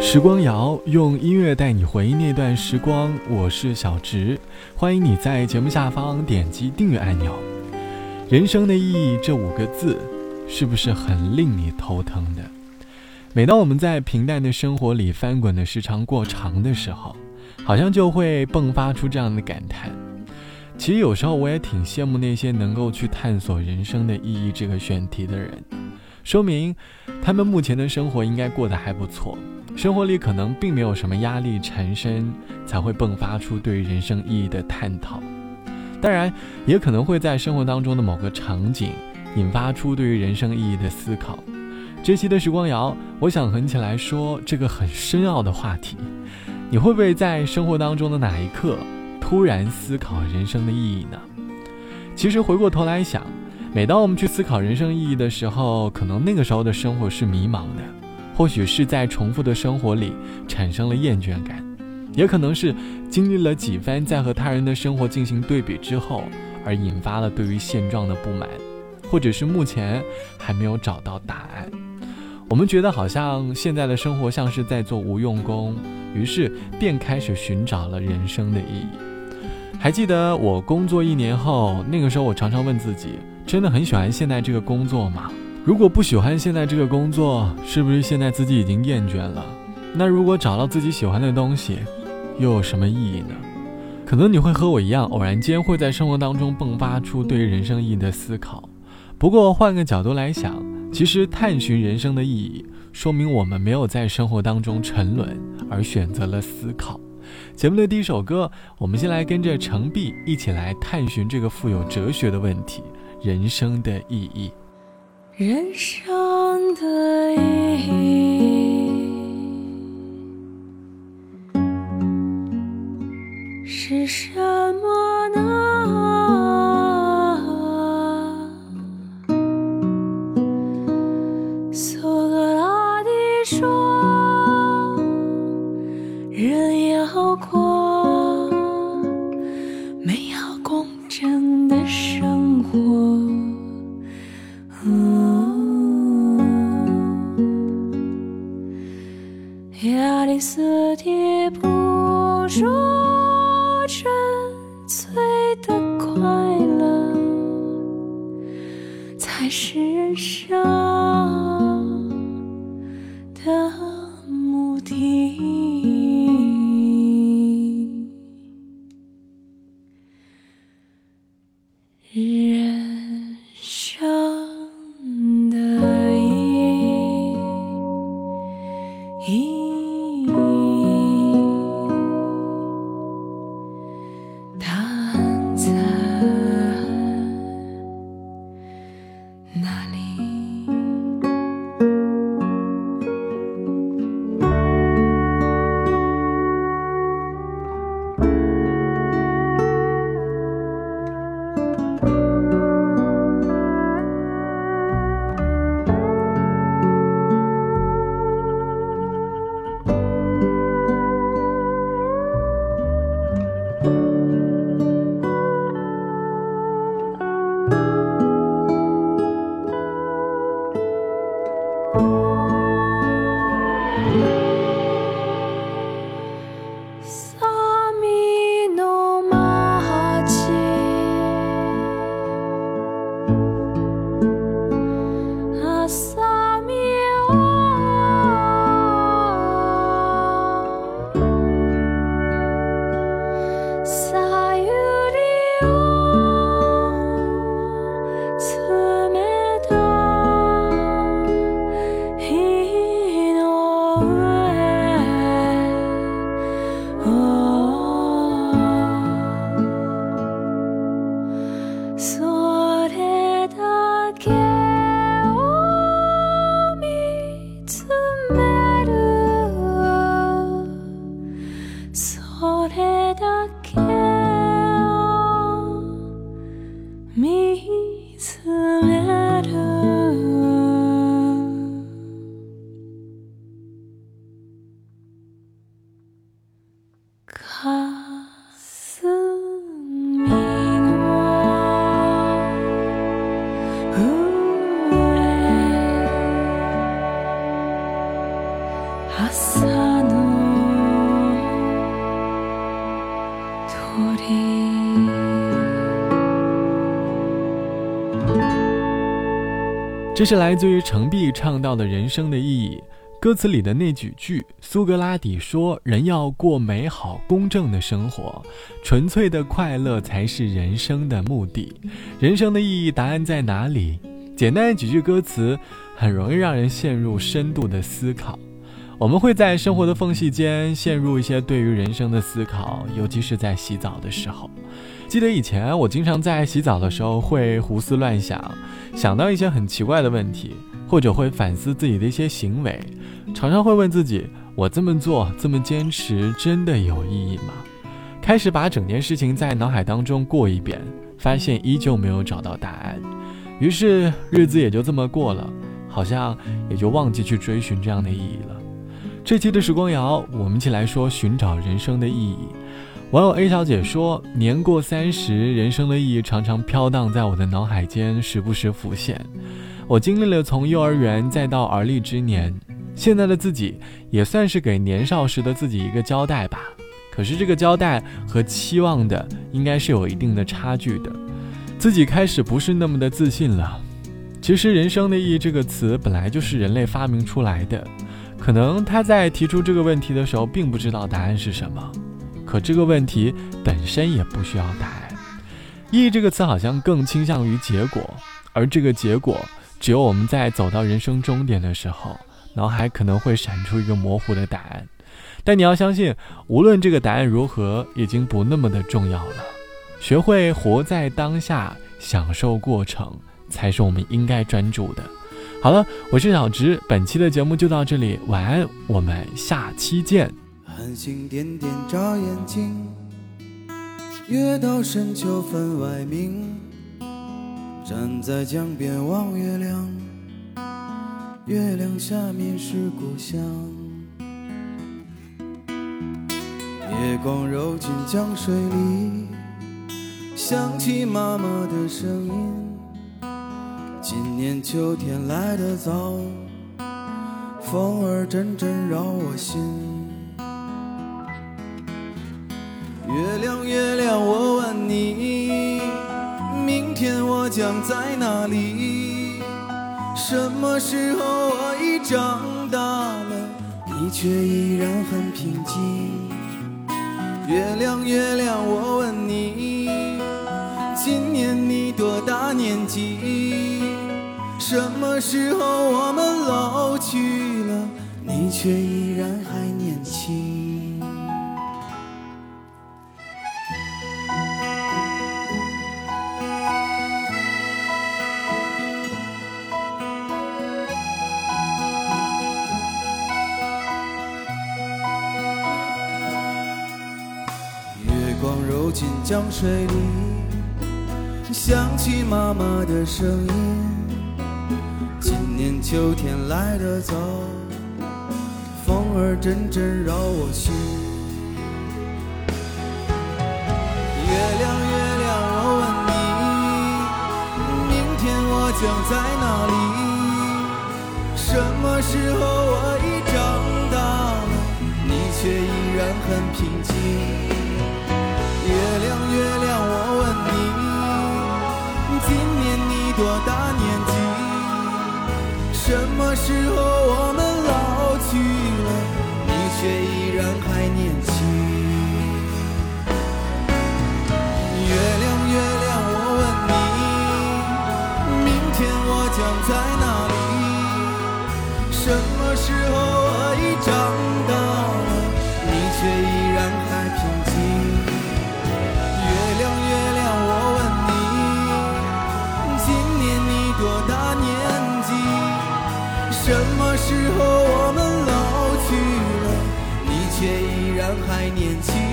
时光谣用音乐带你回忆那段时光，我是小植，欢迎你在节目下方点击订阅按钮。人生的意义这五个字，是不是很令你头疼的？每当我们在平淡的生活里翻滚的时长过长的时候，好像就会迸发出这样的感叹。其实有时候我也挺羡慕那些能够去探索人生的意义这个选题的人，说明他们目前的生活应该过得还不错，生活里可能并没有什么压力缠身，才会迸发出对于人生意义的探讨。当然，也可能会在生活当中的某个场景，引发出对于人生意义的思考。这期的时光谣，我想横起来说这个很深奥的话题。你会不会在生活当中的哪一刻突然思考人生的意义呢？其实回过头来想，每当我们去思考人生意义的时候，可能那个时候的生活是迷茫的，或许是在重复的生活里产生了厌倦感，也可能是经历了几番在和他人的生活进行对比之后，而引发了对于现状的不满，或者是目前还没有找到答案。我们觉得好像现在的生活像是在做无用功，于是便开始寻找了人生的意义。还记得我工作一年后，那个时候我常常问自己：真的很喜欢现在这个工作吗？如果不喜欢现在这个工作，是不是现在自己已经厌倦了？那如果找到自己喜欢的东西，又有什么意义呢？可能你会和我一样，偶然间会在生活当中迸发出对于人生意义的思考。不过换个角度来想。其实，探寻人生的意义，说明我们没有在生活当中沉沦，而选择了思考。节目的第一首歌，我们先来跟着程璧一起来探寻这个富有哲学的问题：人生的意义。人生的意义是什么色的捕捉沉醉的快乐，才是生。那里。れだけ这是来自于程璧唱到的人生的意义。歌词里的那几句，苏格拉底说：“人要过美好公正的生活，纯粹的快乐才是人生的目的。人生的意义，答案在哪里？”简单的几句歌词，很容易让人陷入深度的思考。我们会在生活的缝隙间陷入一些对于人生的思考，尤其是在洗澡的时候。记得以前我经常在洗澡的时候会胡思乱想，想到一些很奇怪的问题。或者会反思自己的一些行为，常常会问自己：我这么做，这么坚持，真的有意义吗？开始把整件事情在脑海当中过一遍，发现依旧没有找到答案，于是日子也就这么过了，好像也就忘记去追寻这样的意义了。这期的时光谣，我们一起来说寻找人生的意义。网友 A 小姐说：年过三十，人生的意义常常飘荡在我的脑海间，时不时浮现。我经历了从幼儿园再到而立之年，现在的自己也算是给年少时的自己一个交代吧。可是这个交代和期望的应该是有一定的差距的，自己开始不是那么的自信了。其实“人生的意义”这个词本来就是人类发明出来的，可能他在提出这个问题的时候并不知道答案是什么，可这个问题本身也不需要答案。意义这个词好像更倾向于结果，而这个结果。只有我们在走到人生终点的时候，脑海可能会闪出一个模糊的答案，但你要相信，无论这个答案如何，已经不那么的重要了。学会活在当下，享受过程，才是我们应该专注的。好了，我是小直，本期的节目就到这里，晚安，我们下期见。繁星点点眨眼睛，月到深秋分外明。站在江边望月亮，月亮下面是故乡。月光揉进江水里，想起妈妈的声音。今年秋天来得早，风儿阵阵扰我心。月亮，月亮，我问你。明天我将在哪里？什么时候我已长大了，你却依然很平静。月亮月亮，我问你，什么时候我们老去了，你却依然还年轻。月光揉进江水里，想起妈妈的声音。年秋天来得早，风儿阵阵绕我心。月亮月亮，我问你，明天我将在哪里？什么时候我已什么时候我们老去了，你却依然还年轻？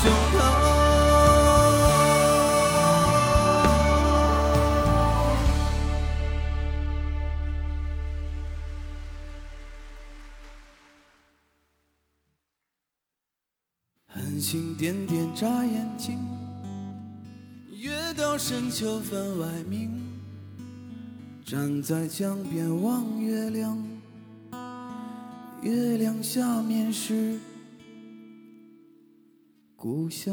胸口。繁星点点眨眼睛，月到深秋分外明。站在江边望月亮，月亮下面是。故乡。